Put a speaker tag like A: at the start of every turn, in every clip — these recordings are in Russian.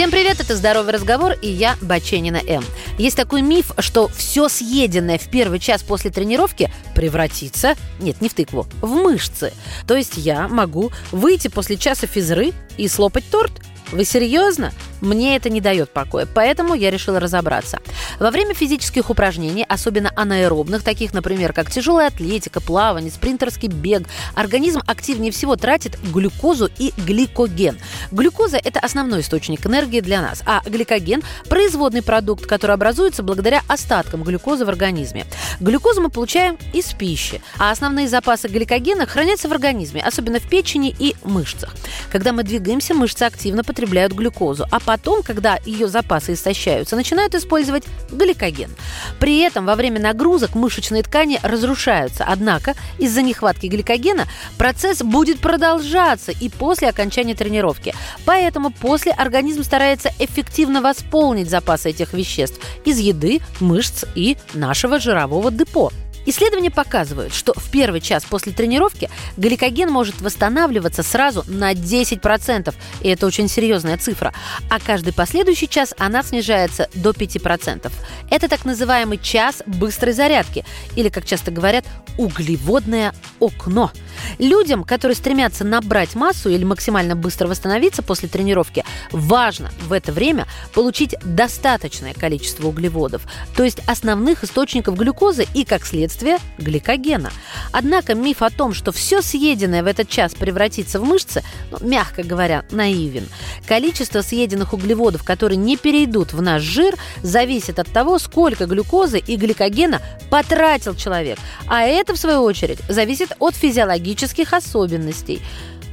A: Всем привет, это «Здоровый разговор» и я, Баченина М. Есть такой миф, что все съеденное в первый час после тренировки превратится, нет, не в тыкву, в мышцы. То есть я могу выйти после часа физры и слопать торт? Вы серьезно? Мне это не дает покоя, поэтому я решила разобраться. Во время физических упражнений, особенно анаэробных, таких, например, как тяжелая атлетика, плавание, спринтерский бег, организм активнее всего тратит глюкозу и гликоген. Глюкоза – это основной источник энергии для нас, а гликоген – производный продукт, который образуется благодаря остаткам глюкозы в организме. Глюкозу мы получаем из пищи, а основные запасы гликогена хранятся в организме, особенно в печени и мышцах. Когда мы двигаемся, мышцы активно потребляют глюкозу, а потом, когда ее запасы истощаются, начинают использовать гликоген. При этом во время нагрузок мышечные ткани разрушаются, однако из-за нехватки гликогена процесс будет продолжаться и после окончания тренировки. Поэтому после организм старается эффективно восполнить запасы этих веществ из еды, мышц и нашего жирового депо. Исследования показывают, что в первый час после тренировки гликоген может восстанавливаться сразу на 10%, и это очень серьезная цифра, а каждый последующий час она снижается до 5%. Это так называемый час быстрой зарядки, или, как часто говорят, углеводное окно. Людям, которые стремятся набрать массу или максимально быстро восстановиться после тренировки, важно в это время получить достаточное количество углеводов, то есть основных источников глюкозы и, как следствие, гликогена. Однако миф о том, что все съеденное в этот час превратится в мышцы, ну, мягко говоря, наивен. Количество съеденных углеводов, которые не перейдут в наш жир, зависит от того, сколько глюкозы и гликогена потратил человек. А это, в свою очередь, зависит от физиологических особенностей.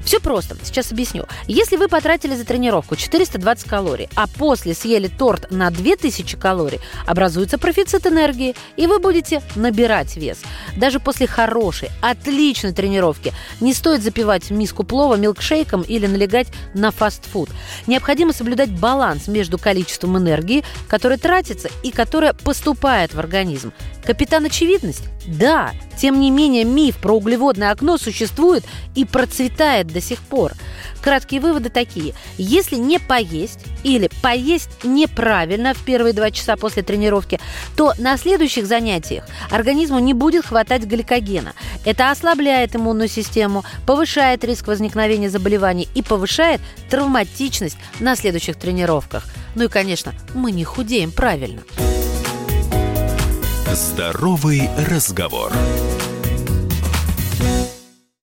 A: Все просто, сейчас объясню. Если вы потратили за тренировку 420 калорий, а после съели торт на 2000 калорий, образуется профицит энергии, и вы будете набирать вес. Даже после хорошей, отличной тренировки не стоит запивать миску плова милкшейком или налегать на фастфуд. Необходимо соблюдать баланс между количеством энергии, которая тратится и которая поступает в организм. Капитан Очевидность? Да. Тем не менее, миф про углеводное окно существует и процветает до сих пор. Краткие выводы такие. Если не поесть или поесть неправильно в первые два часа после тренировки, то на следующих занятиях организму не будет хватать гликогена. Это ослабляет иммунную систему, повышает риск возникновения заболеваний и повышает травматичность на следующих тренировках. Ну и, конечно, мы не худеем правильно.
B: Здоровый разговор.